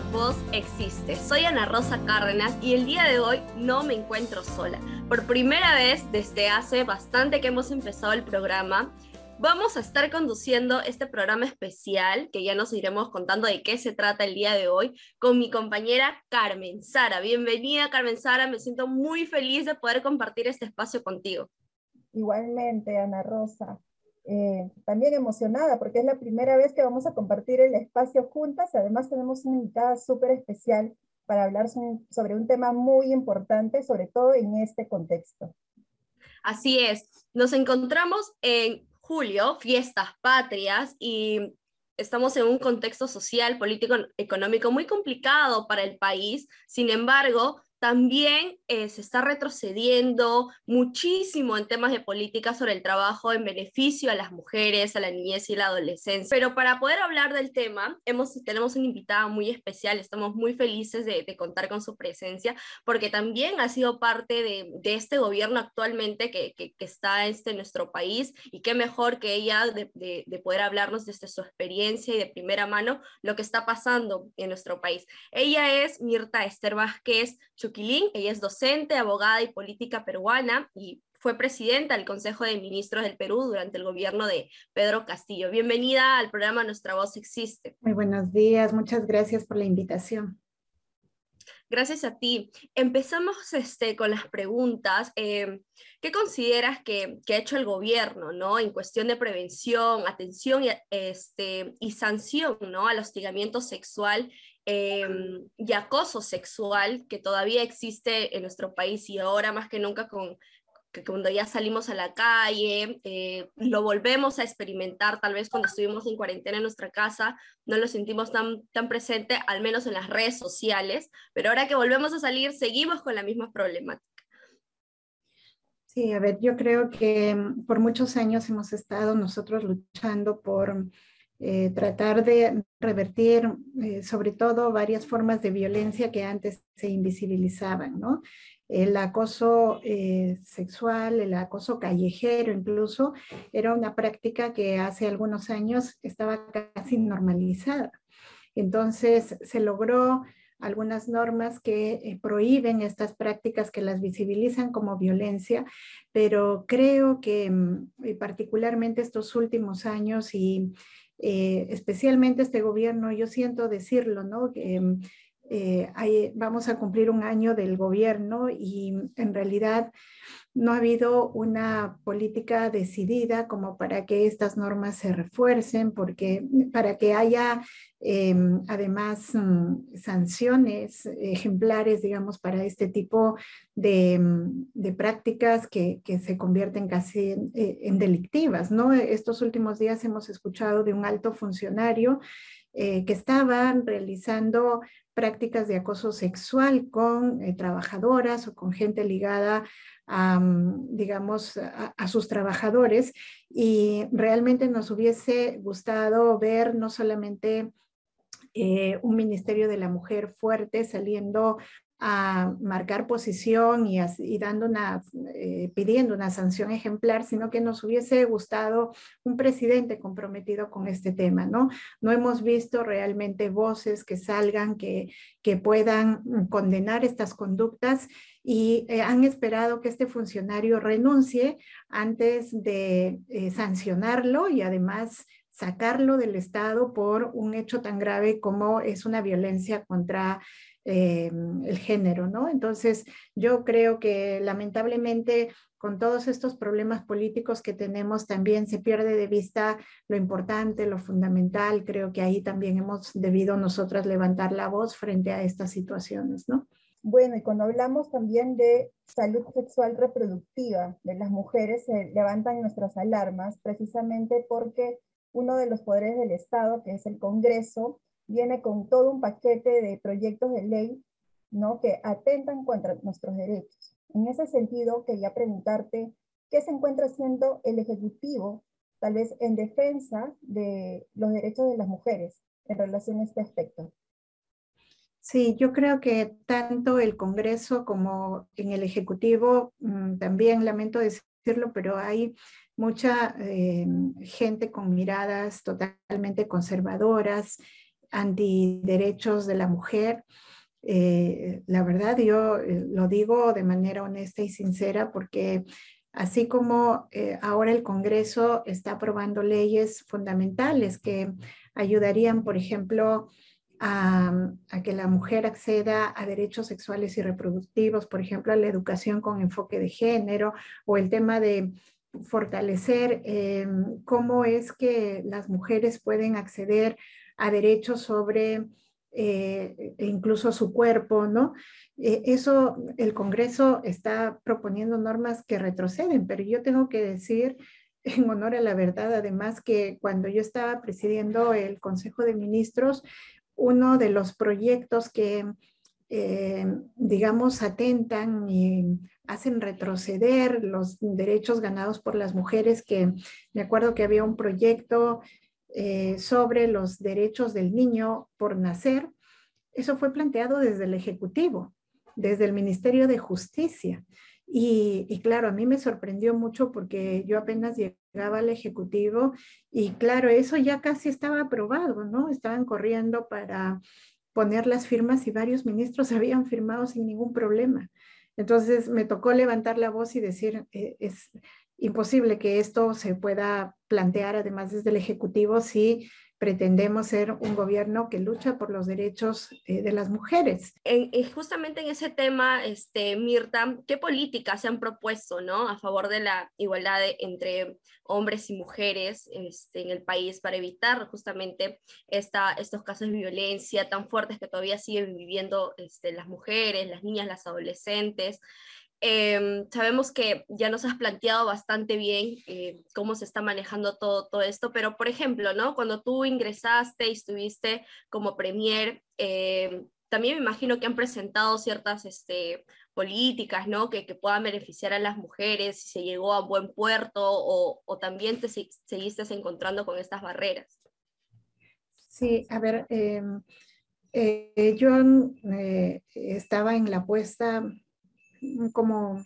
Voz existe. Soy Ana Rosa Cárdenas y el día de hoy no me encuentro sola. Por primera vez desde hace bastante que hemos empezado el programa, vamos a estar conduciendo este programa especial, que ya nos iremos contando de qué se trata el día de hoy, con mi compañera Carmen Sara. Bienvenida Carmen Sara, me siento muy feliz de poder compartir este espacio contigo. Igualmente, Ana Rosa. Eh, también emocionada porque es la primera vez que vamos a compartir el espacio juntas. Además tenemos una invitada súper especial para hablar sobre un tema muy importante, sobre todo en este contexto. Así es, nos encontramos en julio, fiestas patrias, y estamos en un contexto social, político, económico muy complicado para el país. Sin embargo, también eh, se está retrocediendo muchísimo en temas de política sobre el trabajo en beneficio a las mujeres, a la niñez y la adolescencia. Pero para poder hablar del tema, hemos, tenemos una invitada muy especial, estamos muy felices de, contar con su presencia, porque también ha sido parte de, este gobierno actualmente que, está este, en nuestro país, y qué mejor que ella de, de poder hablarnos desde su experiencia y de primera mano lo que está pasando en nuestro país. Ella es Mirta Esther Vázquez, Chuquilín. Ella es docente, abogada y política peruana y fue presidenta del Consejo de Ministros del Perú durante el gobierno de Pedro Castillo. Bienvenida al programa Nuestra Voz Existe. Muy buenos días, muchas gracias por la invitación. Gracias a ti. Empezamos este, con las preguntas. Eh, ¿Qué consideras que, ha hecho el gobierno ¿no? en cuestión de prevención, atención y, este, y sanción ¿no? al hostigamiento sexual Em, y acoso sexual que todavía existe en nuestro país y ahora más que nunca con que cuando ya salimos a la calle, eh, lo volvemos a experimentar, tal vez cuando estuvimos en cuarentena en nuestra casa, no lo sentimos tan, tan presente, al menos en las redes sociales, pero ahora que volvemos a salir, seguimos con la misma problemática. Sí, a ver, yo creo que mm, por muchos años hemos estado nosotros luchando por eh, tratar de revertir eh, sobre todo varias formas de violencia que antes se invisibilizaban, ¿no? El acoso eh, sexual, el acoso callejero incluso, era una práctica que hace algunos años estaba casi normalizada. Entonces se logró algunas normas que prohíben estas prácticas, que las visibilizan como violencia, pero creo que mm, particularmente estos últimos años y eh, especialmente este gobierno, yo siento decirlo, ¿no? Mm, eh, vamos a cumplir un año del gobierno y en realidad no ha habido una política decidida como para que estas normas se refuercen, porque para que haya em, además mm, sanciones ejemplares, digamos, para este tipo de, mm, prácticas que, se convierten casi eh, en, delictivas. ¿no? Estos últimos días hemos escuchado de un alto funcionario eh, que estaban realizando prácticas de acoso sexual con eh, trabajadoras o con gente ligada a, digamos, a, sus trabajadores. Y realmente nos hubiese gustado ver no solamente eh, un Ministerio de la Mujer fuerte saliendo a marcar posición y, eh, pidiendo una sanción ejemplar, sino que nos hubiese gustado un presidente comprometido con este tema, ¿no? No hemos visto realmente voces que salgan, que, que puedan condenar estas conductas y eh, han esperado que este funcionario renuncie antes de eh, sancionarlo y además sacarlo del Estado por un hecho tan grave como es una violencia contra eh, el género, ¿no? Entonces, yo creo que lamentablemente con todos estos problemas políticos que tenemos también se pierde de vista lo importante, lo fundamental. Creo que ahí también hemos debido nosotras levantar la voz frente a estas situaciones, ¿no? Bueno, y cuando hablamos también de salud sexual reproductiva de las mujeres, se levantan nuestras alarmas precisamente porque uno de los poderes del Estado, que es el Congreso, viene con todo un paquete de proyectos de ley ¿no? que atentan contra nuestros derechos. En ese sentido, quería preguntarte, ¿qué se encuentra haciendo el Ejecutivo, tal vez en defensa de los derechos de las mujeres en relación a este aspecto? Sí, yo creo que tanto el Congreso como en el Ejecutivo, mm, también lamento decirlo, pero hay mucha eh, gente con miradas totalmente conservadoras, antiderechos de la mujer. Eh, la verdad, yo eh, lo digo de manera honesta y sincera porque así como ahora el Congreso está aprobando leyes fundamentales que ayudarían, por ejemplo, a, que la mujer acceda a derechos sexuales y reproductivos, por ejemplo, a la educación con enfoque de género o el tema de fortalecer eh, cómo es que las mujeres pueden acceder a derechos sobre eh, incluso su cuerpo, ¿no? Eh, eso el Congreso está proponiendo normas que retroceden, pero yo tengo que decir en honor a la verdad, además que cuando yo estaba presidiendo el Consejo de Ministros, uno de los proyectos que, eh, digamos, atentan y hacen retroceder los derechos ganados por las mujeres, que me acuerdo que había un proyecto eh, sobre los derechos del niño por nacer. Eso fue planteado desde el Ejecutivo, desde el Ministerio de Justicia. Y, claro, a mí me sorprendió mucho porque yo apenas llegaba al Ejecutivo y claro, eso ya casi estaba aprobado, ¿no? Estaban corriendo para poner las firmas y varios ministros habían firmado sin ningún problema. Entonces me tocó levantar la voz y decir, eh, es imposible que esto se pueda plantear además desde el Ejecutivo si pretendemos ser un gobierno que lucha por los derechos eh, de las mujeres. En, justamente en ese tema, este, Mirta, ¿qué políticas se han propuesto ¿no? a favor de la igualdad entre hombres y mujeres este, en el país para evitar justamente esta, estos casos de violencia tan fuertes que todavía siguen viviendo este, las mujeres, las niñas, las adolescentes? Em, sabemos que ya nos has planteado bastante bien eh, cómo se está manejando todo, todo esto, pero por ejemplo, ¿no? Cuando tú ingresaste y estuviste como premier, em, también me imagino que han presentado ciertas este, políticas, ¿no? Que, que, puedan beneficiar a las mujeres, si se llegó a buen puerto o, o también te seguiste encontrando con estas barreras. Sí, a ver, em, eh, yo eh, estaba en la puesta como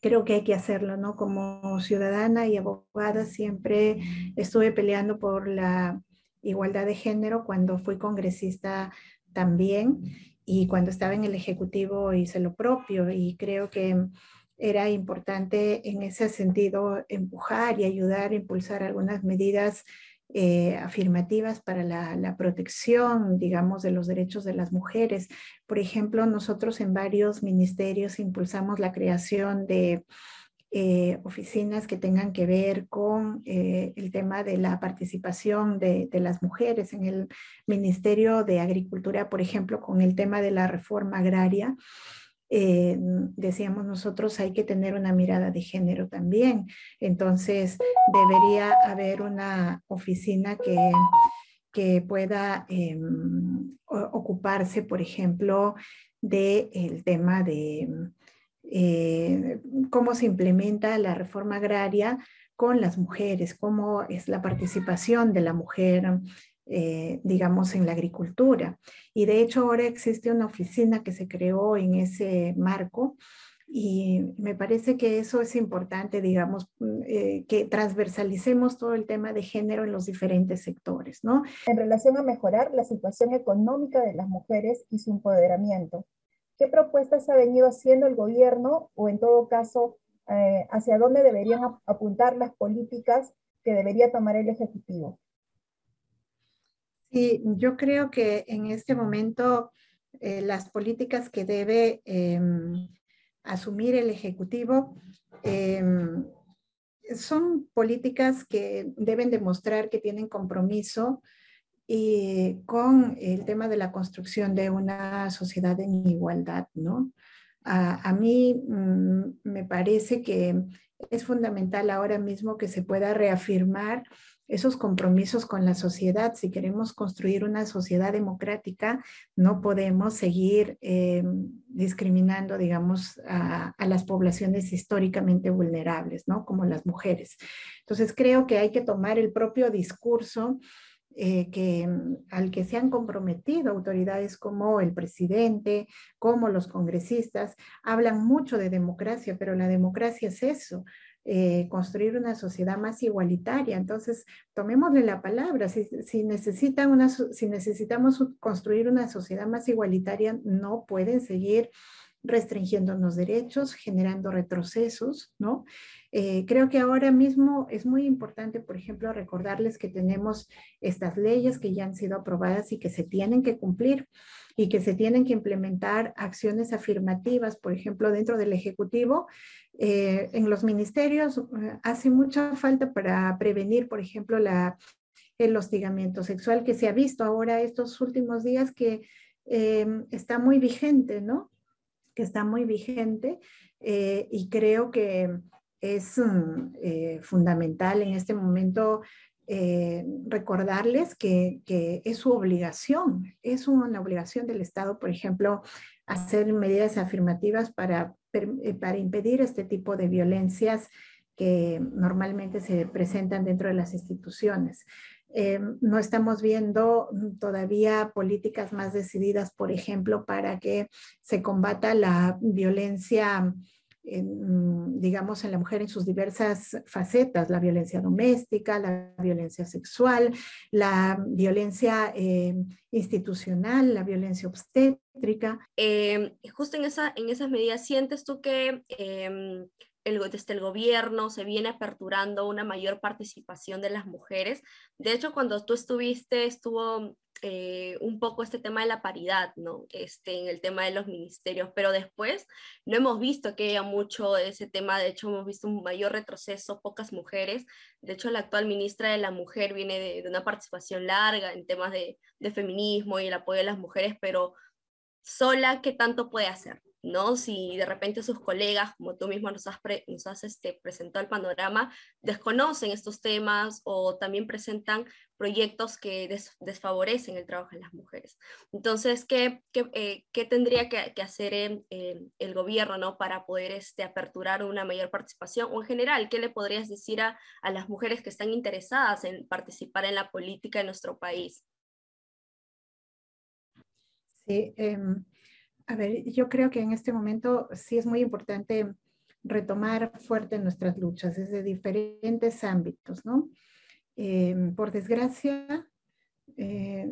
creo que hay que hacerlo, ¿no? Como ciudadana y abogada siempre estuve peleando por la igualdad de género cuando fui congresista también y cuando estaba en el Ejecutivo hice lo propio y creo que era importante en ese sentido empujar y ayudar a impulsar algunas medidas eh, afirmativas para la, protección, digamos, de los derechos de las mujeres. Por ejemplo, nosotros en varios ministerios impulsamos la creación de eh, oficinas que tengan que ver con eh, el tema de la participación de, de, las mujeres en el Ministerio de Agricultura, por ejemplo, con el tema de la reforma agraria. Eh, decíamos nosotros, hay que tener una mirada de género también. Entonces, debería haber una oficina que, que pueda em, ocuparse, por ejemplo, del tema de eh, cómo se implementa la reforma agraria con las mujeres, cómo es la participación de la mujer eh, digamos, en la agricultura. Y de hecho ahora existe una oficina que se creó en ese marco y me parece que eso es importante, digamos, mm, eh, que transversalicemos todo el tema de género en los diferentes sectores, ¿no? En relación a mejorar la situación económica de las mujeres y su empoderamiento, ¿qué propuestas ha venido haciendo el gobierno o en todo caso, eh, hacia dónde deberían apuntar las políticas que debería tomar el Ejecutivo? Sí, yo creo que en este momento eh, las políticas que debe em, asumir el Ejecutivo em, son políticas que deben demostrar que tienen compromiso y con el tema de la construcción de una sociedad en igualdad, ¿no? A, mí mm, me parece que es fundamental ahora mismo que se pueda reafirmar esos compromisos con la sociedad. Si queremos construir una sociedad democrática, no podemos seguir eh, discriminando, digamos, a, las poblaciones históricamente vulnerables, ¿no? Como las mujeres. Entonces, creo que hay que tomar el propio discurso eh, que, al que se han comprometido autoridades como el presidente, como los congresistas, hablan mucho de democracia, pero la democracia es eso, eh, construir una sociedad más igualitaria. Entonces, tomémosle la palabra. Si, si, necesitan una, si necesitamos construir una sociedad más igualitaria, no pueden seguir restringiendo los derechos, generando retrocesos, ¿no? Eh, creo que ahora mismo es muy importante, por ejemplo, recordarles que tenemos estas leyes que ya han sido aprobadas y que se tienen que cumplir y que se tienen que implementar acciones afirmativas, por ejemplo, dentro del Ejecutivo. Eh, en los ministerios eh, hace mucha falta para prevenir, por ejemplo, el hostigamiento sexual que se ha visto ahora estos últimos días que está muy vigente, ¿no? que está muy vigente eh, y creo que es mm, fundamental en este momento eh, recordarles que, es su obligación, es una obligación del Estado, por ejemplo, hacer medidas afirmativas para, para impedir este tipo de violencias que normalmente se presentan dentro de las instituciones. Eh, no estamos viendo todavía políticas más decididas, por ejemplo, para que se combata la violencia, digamos, en la mujer en sus diversas facetas, la violencia doméstica, la violencia sexual, la violencia eh, institucional, la violencia obstétrica. Eh, justo en, esa, en esas medidas, ¿sientes tú que em, el, desde el gobierno se viene aperturando una mayor participación de las mujeres. De hecho, cuando tú estuviste, estuvo eh, un poco este tema de la paridad, ¿no? Este, en el tema de los ministerios, pero después no hemos visto que haya mucho ese tema, de hecho hemos visto un mayor retroceso, pocas mujeres, de hecho la actual ministra de la Mujer viene de, una participación larga en temas de, feminismo y el apoyo de las mujeres, pero sola, ¿qué tanto puede hacer? ¿no? Si de repente sus colegas, como tú mismo nos has, nos has este, presentado el panorama, desconocen estos temas o también presentan proyectos que desfavorecen el trabajo de las mujeres. Entonces, ¿qué, qué, eh, qué tendría que, que hacer el gobierno ¿no? para poder este, aperturar una mayor participación? O en general, ¿qué le podrías decir a, a las mujeres que están interesadas en participar en la política de nuestro país? Sí, eh, a ver, yo creo que en este momento sí es muy importante retomar fuerte nuestras luchas desde diferentes ámbitos, ¿no? Eh, por desgracia, eh,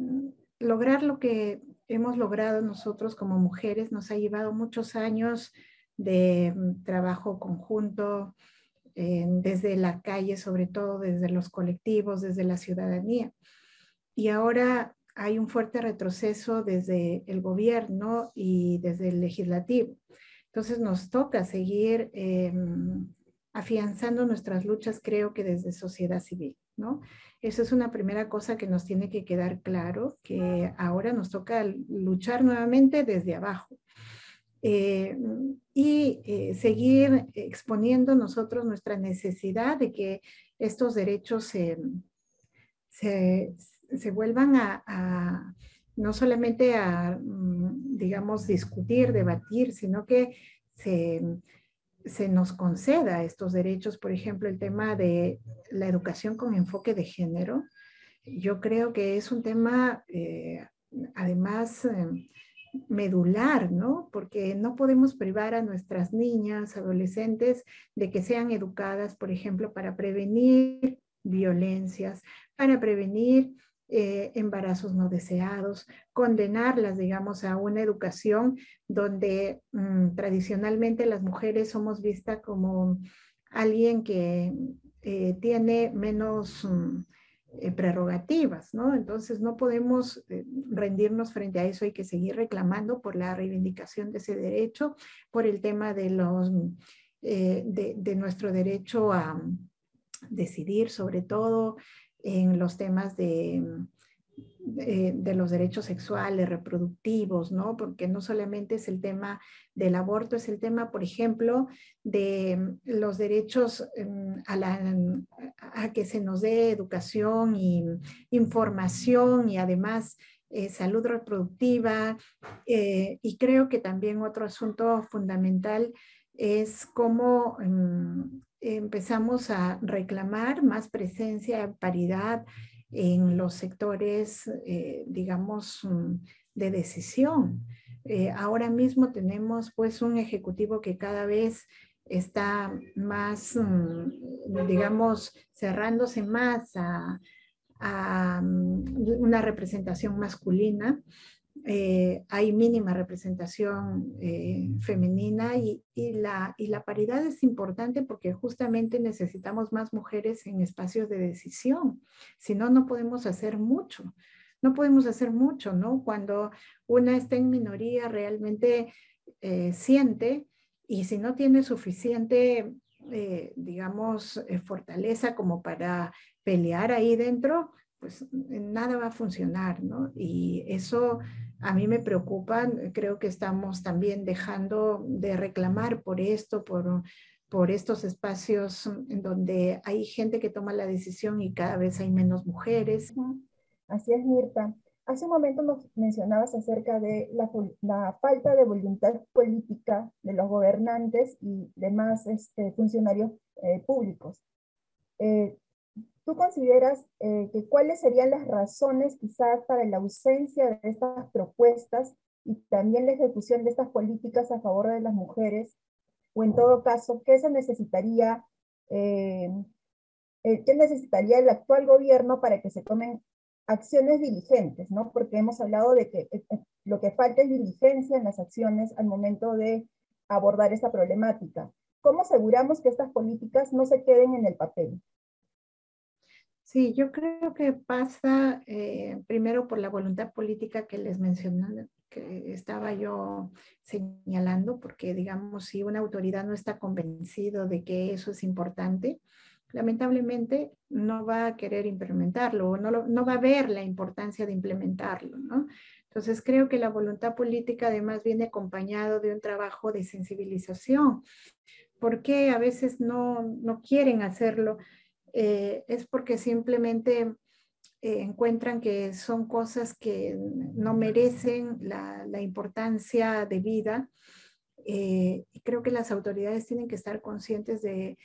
lograr lo que hemos logrado nosotros como mujeres nos ha llevado muchos años de mm, trabajo conjunto, eh, desde la calle, sobre todo desde los colectivos, desde la ciudadanía. Y ahora hay un fuerte retroceso desde el gobierno y desde el legislativo. Entonces nos toca seguir em, afianzando nuestras luchas, creo que desde sociedad civil, ¿no? Eso es una primera cosa que nos tiene que quedar claro, que ahora nos toca luchar nuevamente desde abajo. Eh, y eh, seguir exponiendo nosotros nuestra necesidad de que estos derechos se, se, vuelvan a, no solamente a, mm, digamos, discutir, debatir, sino que se, nos conceda estos derechos, por ejemplo, el tema de la educación con enfoque de género. Yo creo que es un tema, eh, además, eh, medular, ¿no? Porque no podemos privar a nuestras niñas, adolescentes, de que sean educadas, por ejemplo, para prevenir violencias, para prevenir eh, embarazos no deseados, condenarlas, digamos, a una educación donde mm, tradicionalmente las mujeres somos vistas como alguien que eh, tiene menos mm, eh, prerrogativas, ¿no? Entonces no podemos rendirnos frente a eso, hay que seguir reclamando por la reivindicación de ese derecho, por el tema de los... de nuestro derecho a mm, decidir sobre todo en los temas de, de, los derechos sexuales, reproductivos, ¿no? Porque no solamente es el tema del aborto, es el tema, por ejemplo, de los derechos em, a, la, a que se nos dé educación y información y además eh, salud reproductiva. Eh, y creo que también otro asunto fundamental es cómo empezamos a reclamar más presencia, paridad en los sectores, eh, digamos, mm, de decisión. Eh, ahora mismo tenemos pues un ejecutivo que cada vez está más, mm, digamos, cerrándose más a, mm, una representación masculina eh, hay mínima representación eh, femenina y, la, y la paridad es importante porque justamente necesitamos más mujeres en espacios de decisión. Si no, no podemos hacer mucho. No podemos hacer mucho, ¿no? Cuando una está en minoría, realmente eh, siente y si no tiene suficiente, digamos, fortaleza como para pelear ahí dentro, pues nada va a funcionar, ¿no? Y eso a mí me preocupa, creo que estamos también dejando de reclamar por esto, por, por estos espacios en donde hay gente que toma la decisión y cada vez hay menos mujeres. Así es, Mirta. Hace un momento nos mencionabas acerca de la, falta de voluntad política de los gobernantes y demás este, funcionarios eh, públicos. Eh, ¿Tú consideras eh, que cuáles serían las razones quizás para la ausencia de estas propuestas y también la ejecución de estas políticas a favor de las mujeres? O en todo caso, ¿qué se necesitaría, eh, eh, qué necesitaría el actual gobierno para que se tomen acciones diligentes? ¿no? Porque hemos hablado de que lo que falta es diligencia en las acciones al momento de abordar esta problemática. ¿Cómo aseguramos que estas políticas no se queden en el papel? Sí, yo creo que pasa eh, primero por la voluntad política que les mencioné, que estaba yo señalando, porque digamos, si una autoridad no está convencido de que eso es importante, lamentablemente no va a querer implementarlo o no, no va a ver la importancia de implementarlo, ¿no? Entonces creo que la voluntad política además viene acompañado de un trabajo de sensibilización. ¿Por qué a veces no, no quieren hacerlo? Eh, es porque simplemente eh, encuentran que son cosas que no merecen la, importancia de vida. Eh, y creo que las autoridades tienen que estar conscientes de,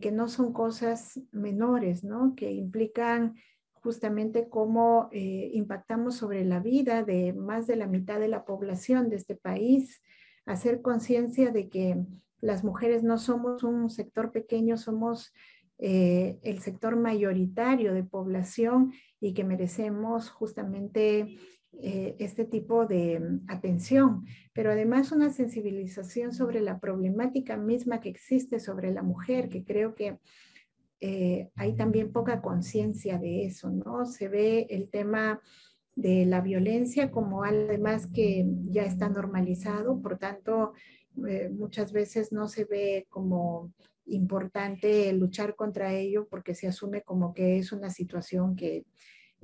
que no son cosas menores, ¿no? que implican justamente cómo impactamos sobre la vida de más de la mitad de la población de este país, hacer conciencia de que las mujeres no somos un sector pequeño, somos eh, el sector mayoritario de población y que merecemos justamente eh, este tipo de mm, atención, pero además una sensibilización sobre la problemática misma que existe sobre la mujer, que creo que eh, hay también poca conciencia de eso, ¿no? Se ve el tema de la violencia como además que ya está normalizado, por tanto, muchas veces no se ve como importante luchar contra ello porque se asume como que es una situación que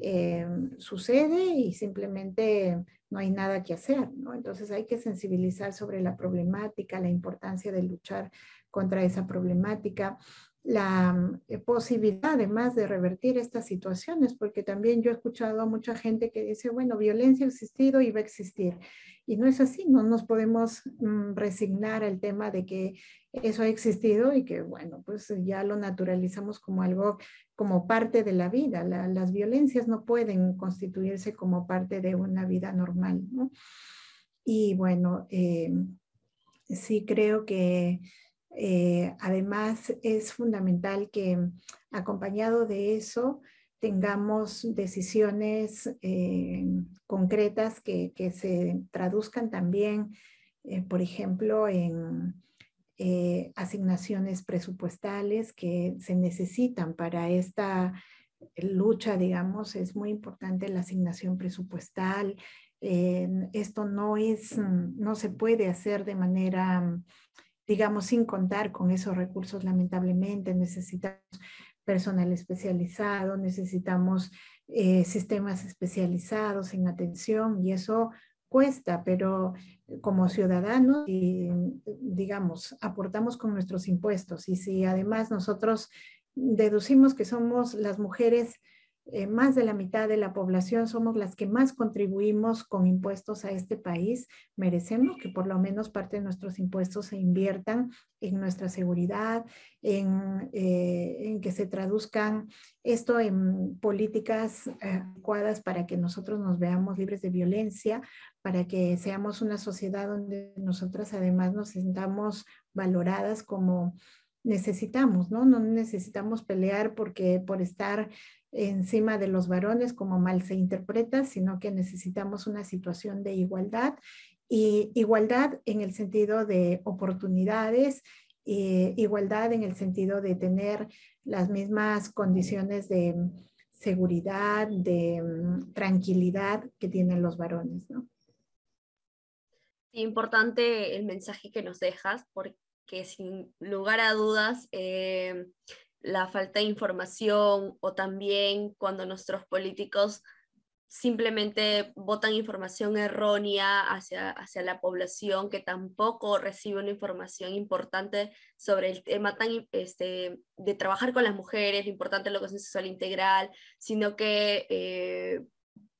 eh, sucede y simplemente no hay nada que hacer. Entonces hay que sensibilizar sobre la problemática, la importancia de luchar contra esa problemática la eh, posibilidad además de revertir estas situaciones, porque también yo he escuchado a mucha gente que dice, bueno, violencia ha existido y va a existir. Y no es así, no nos podemos mm, resignar al tema de que eso ha existido y que, bueno, pues ya lo naturalizamos como algo, como parte de la vida. las violencias no pueden constituirse como parte de una vida normal, ¿no? Y bueno, eh, sí creo que eh, además, es fundamental que acompañado de eso tengamos decisiones eh, concretas que, se traduzcan también, eh, por ejemplo, en asignaciones presupuestales que se necesitan para esta lucha, digamos, es muy importante la asignación presupuestal. esto no es, no se puede hacer de manera digamos, sin contar con esos recursos, lamentablemente necesitamos personal especializado, necesitamos eh, sistemas especializados en atención y eso cuesta, pero como ciudadanos, digamos, aportamos con nuestros impuestos y si además nosotros deducimos que somos las mujeres eh, más de la mitad de la población somos las que más contribuimos con impuestos a este país, merecemos que por lo menos parte de nuestros impuestos se inviertan en nuestra seguridad, en, eh, que se traduzcan esto en políticas adecuadas para que nosotros nos veamos libres de violencia, para que seamos una sociedad donde nosotras además nos sintamos valoradas como necesitamos, ¿no? No necesitamos pelear porque por estar encima de los varones como mal se interpreta, sino que necesitamos una situación de igualdad y igualdad en el sentido de oportunidades, igualdad en el sentido de tener las mismas condiciones de seguridad, de mm, tranquilidad que tienen los varones, ¿no? importante el mensaje que nos dejas, porque sin lugar a dudas, eh, la falta de información o también cuando nuestros políticos simplemente votan información errónea hacia, hacia la población que tampoco recibe una información importante sobre el tema tan, este, de trabajar con las mujeres, lo importante de la educación sexual integral, sino que eh,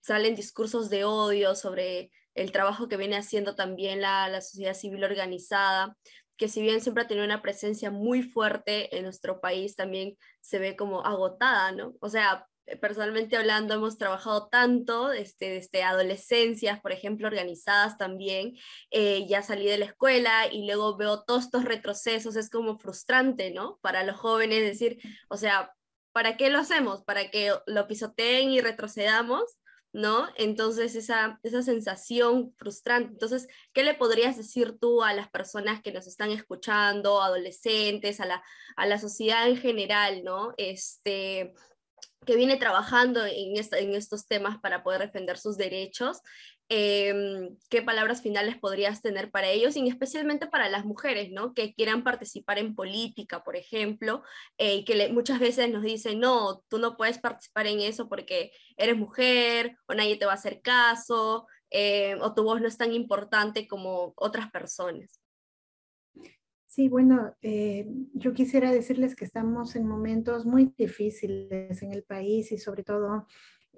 salen discursos de odio sobre el trabajo que viene haciendo también la, la sociedad civil organizada que si bien siempre ha tenido una presencia muy fuerte en nuestro país, también se ve como agotada, ¿no? O sea, personalmente hablando, hemos trabajado tanto desde, desde adolescencias, por ejemplo, organizadas también. Eh, ya salí de la escuela y luego veo todos estos retrocesos, es como frustrante, ¿no? Para los jóvenes decir, o sea, ¿para qué lo hacemos? ¿Para que lo pisoteen y retrocedamos? ¿No? Entonces, esa, esa sensación frustrante. Entonces, ¿qué le podrías decir tú a las personas que nos están escuchando, adolescentes, a la, a la sociedad en general, ¿no? Este, que viene trabajando en, en estos temas para poder defender sus derechos Em, qué palabras finales podrías tener para ellos y especialmente para las mujeres, ¿no? Que quieran participar en política, por ejemplo, eh, y que muchas veces nos dicen, no, tú no puedes participar en eso porque eres mujer o nadie te va a hacer caso eh, o tu voz no es tan importante como otras personas. Sí, bueno, eh, yo quisiera decirles que estamos en momentos muy difíciles en el país y sobre todo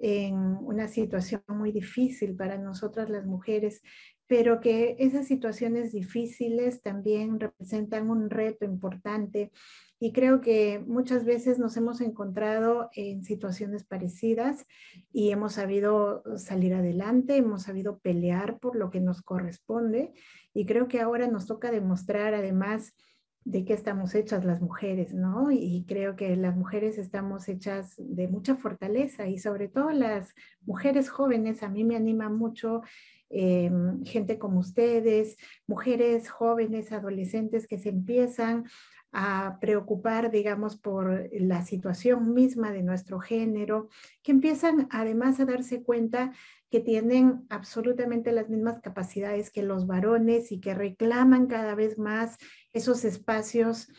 en una situación muy difícil para nosotras las mujeres, pero que esas situaciones difíciles también representan un reto importante. Y creo que muchas veces nos hemos encontrado en situaciones parecidas y hemos sabido salir adelante, hemos sabido pelear por lo que nos corresponde. Y creo que ahora nos toca demostrar además de qué estamos hechas las mujeres, ¿no? Y creo que las mujeres estamos hechas de mucha fortaleza y sobre todo las mujeres jóvenes, a mí me anima mucho eh, gente como ustedes, mujeres jóvenes, adolescentes que se empiezan a preocupar, digamos, por la situación misma de nuestro género, que empiezan además a darse cuenta que tienen absolutamente las mismas capacidades que los varones y que reclaman cada vez más esos espacios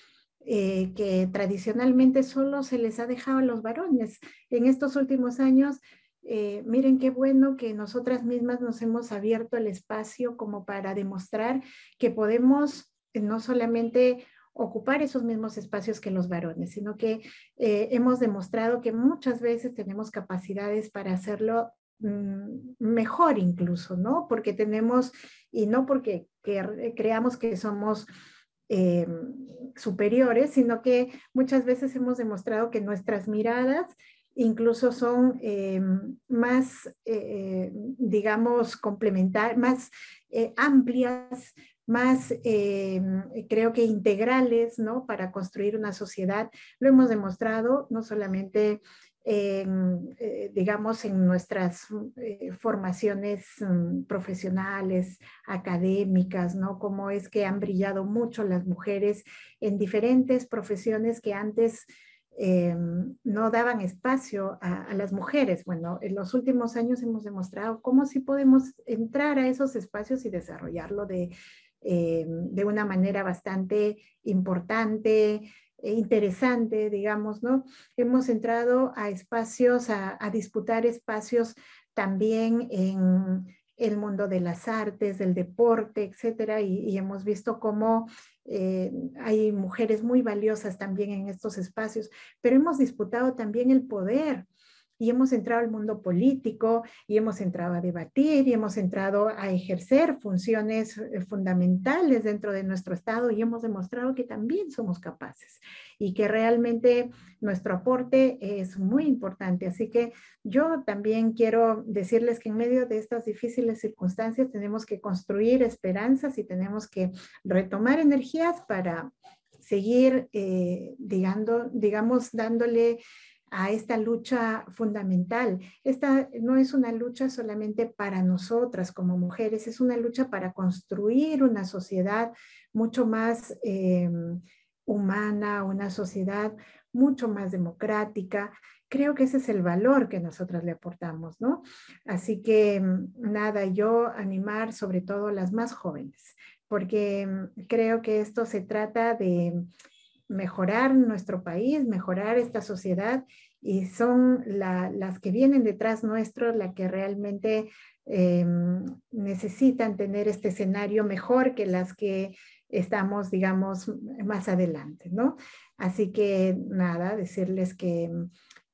eh, que tradicionalmente solo se les ha dejado a los varones. En estos últimos años, eh, miren qué bueno que nosotras mismas nos hemos abierto el espacio como para demostrar que podemos no solamente ocupar esos mismos espacios que los varones, sino que hemos demostrado que muchas veces tenemos capacidades para hacerlo Mm, mejor incluso, ¿no? Porque tenemos, y no porque creamos que somos eh, superiores, sino que muchas veces hemos demostrado que nuestras miradas incluso son eh, más, eh, digamos, complementarias, más amplias, más, creo que integrales, ¿no? Para construir una sociedad. Lo hemos demostrado no solamente eh, digamos, en nuestras eh, formaciones mm, profesionales, académicas, ¿no? Cómo es que han brillado mucho las mujeres en diferentes profesiones que antes eh, no daban espacio a, las mujeres. Bueno, en los últimos años hemos demostrado cómo sí podemos entrar a esos espacios y desarrollarlo de, de una manera bastante importante, eh, interesante, digamos, ¿no? Hemos entrado a espacios, a, disputar espacios también en el mundo de las artes, del deporte, etcétera, y, hemos visto cómo eh, hay mujeres muy valiosas también en estos espacios, pero hemos disputado también el poder, y hemos entrado al mundo político y hemos entrado a debatir y hemos entrado a ejercer funciones eh, fundamentales dentro de nuestro Estado y hemos demostrado que también somos capaces y que realmente nuestro aporte es muy importante. Así que yo también quiero decirles que en medio de estas difíciles circunstancias tenemos que construir esperanzas y tenemos que retomar energías para seguir, eh, digamos, dándole a esta lucha fundamental. Esta no es una lucha solamente para nosotras como mujeres, es una lucha para construir una sociedad mucho más eh, humana, una sociedad mucho más democrática. Creo que ese es el valor que nosotras le aportamos, ¿no? Así que nada, yo animar sobre todo las más jóvenes, porque creo que esto se trata de mejorar nuestro país, mejorar esta sociedad y son las que vienen detrás nuestro las que realmente em, necesitan tener este escenario mejor que las que estamos, digamos, más adelante, ¿no? Así que nada, decirles que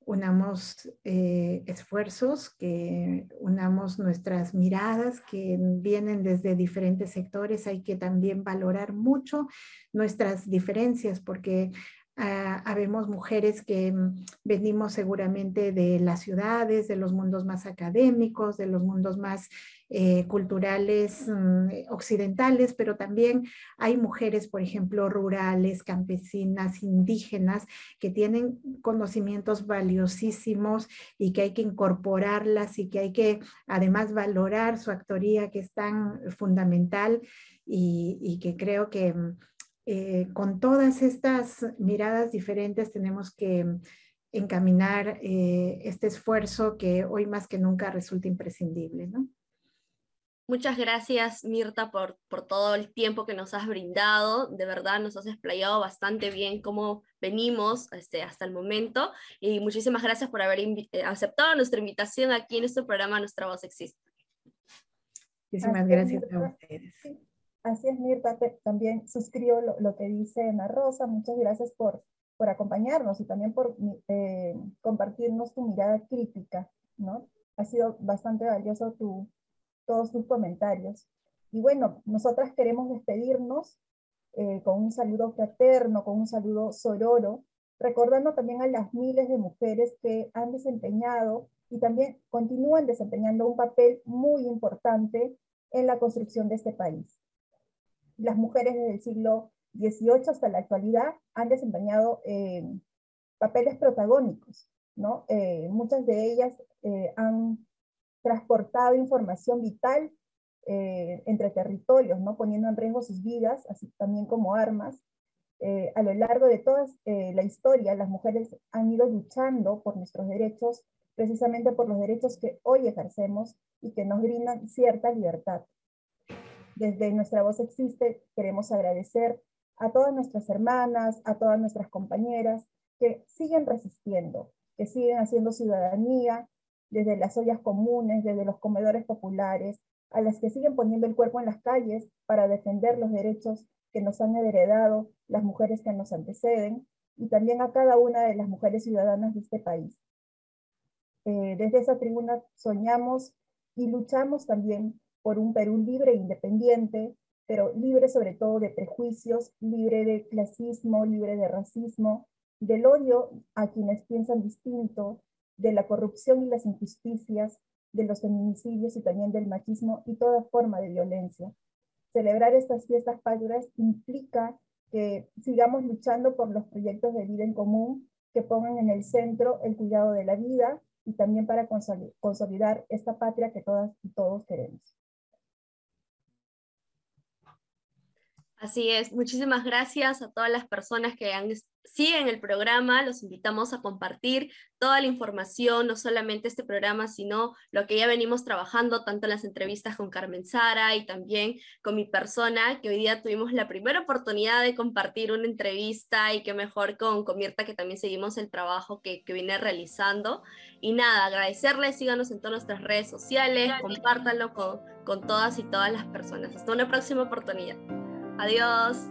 unamos eh, esfuerzos, que unamos nuestras miradas que vienen desde diferentes sectores. Hay que también valorar mucho nuestras diferencias porque Ah, habemos mujeres que mm, venimos seguramente de las ciudades, de los mundos más académicos, de los mundos más eh, culturales mm, occidentales, pero también hay mujeres, por ejemplo, rurales, campesinas, indígenas, que tienen conocimientos valiosísimos y que hay que incorporarlas y que hay que además valorar su actoría, que es tan fundamental y, y que creo que mm, eh, con todas estas miradas diferentes tenemos que encaminar eh, este esfuerzo que hoy más que nunca resulta imprescindible. ¿no? Muchas gracias, Mirta, por, por todo el tiempo que nos has brindado. De verdad, nos has explayado bastante bien cómo venimos este, hasta el momento. Y muchísimas gracias por haber eh, aceptado nuestra invitación aquí en este programa Nuestra Voz Existe. Muchísimas gracias a ustedes. Así es, Mirta, también suscribo lo, que dice Ana Rosa. Muchas gracias por, por acompañarnos y también por eh, compartirnos tu mirada crítica, ¿no? Ha sido bastante valioso tu, todos tus comentarios. Y bueno, nosotras queremos despedirnos eh, con un saludo fraterno, con un saludo sororo, recordando también a las miles de mujeres que han desempeñado y también continúan desempeñando un papel muy importante en la construcción de este país las mujeres desde el siglo XVIII hasta la actualidad han desempeñado eh, papeles protagónicos, ¿no? Eh, muchas de ellas eh, han transportado información vital entre territorios, ¿no? Poniendo en riesgo sus vidas, así también como armas. a lo largo de toda la historia, las mujeres han ido luchando por nuestros derechos, precisamente por los derechos que hoy ejercemos y que nos brindan cierta libertad. Desde Nuestra Voz Existe queremos agradecer a todas nuestras hermanas, a todas nuestras compañeras que siguen resistiendo, que siguen haciendo ciudadanía desde las ollas comunes, desde los comedores populares, a las que siguen poniendo el cuerpo en las calles para defender los derechos que nos han heredado las mujeres que nos anteceden y también a cada una de las mujeres ciudadanas de este país. Eh, desde esa tribuna soñamos y luchamos también por un Perú libre e independiente, pero libre sobre todo de prejuicios, libre de clasismo, libre de racismo, del odio a quienes piensan distinto, de la corrupción y las injusticias, de los feminicidios y también del machismo y toda forma de violencia. Celebrar estas fiestas patrias implica que sigamos luchando por los proyectos de vida en común que pongan en el centro el cuidado de la vida y también para consolidar esta patria que todas y todos queremos. Así es, muchísimas gracias a todas las personas que han siguen el programa, los invitamos a compartir toda la información, no solamente este programa, sino lo que ya venimos trabajando, tanto en las entrevistas con Carmen Sara y también con mi persona, que hoy día tuvimos la primera oportunidad de compartir una entrevista y que mejor con, con Mirta, que también seguimos el trabajo que, que viene realizando. Y nada, agradecerles, síganos en todas nuestras redes sociales, compártanlo con, con todas y todas las personas. Hasta una próxima oportunidad. Adiós.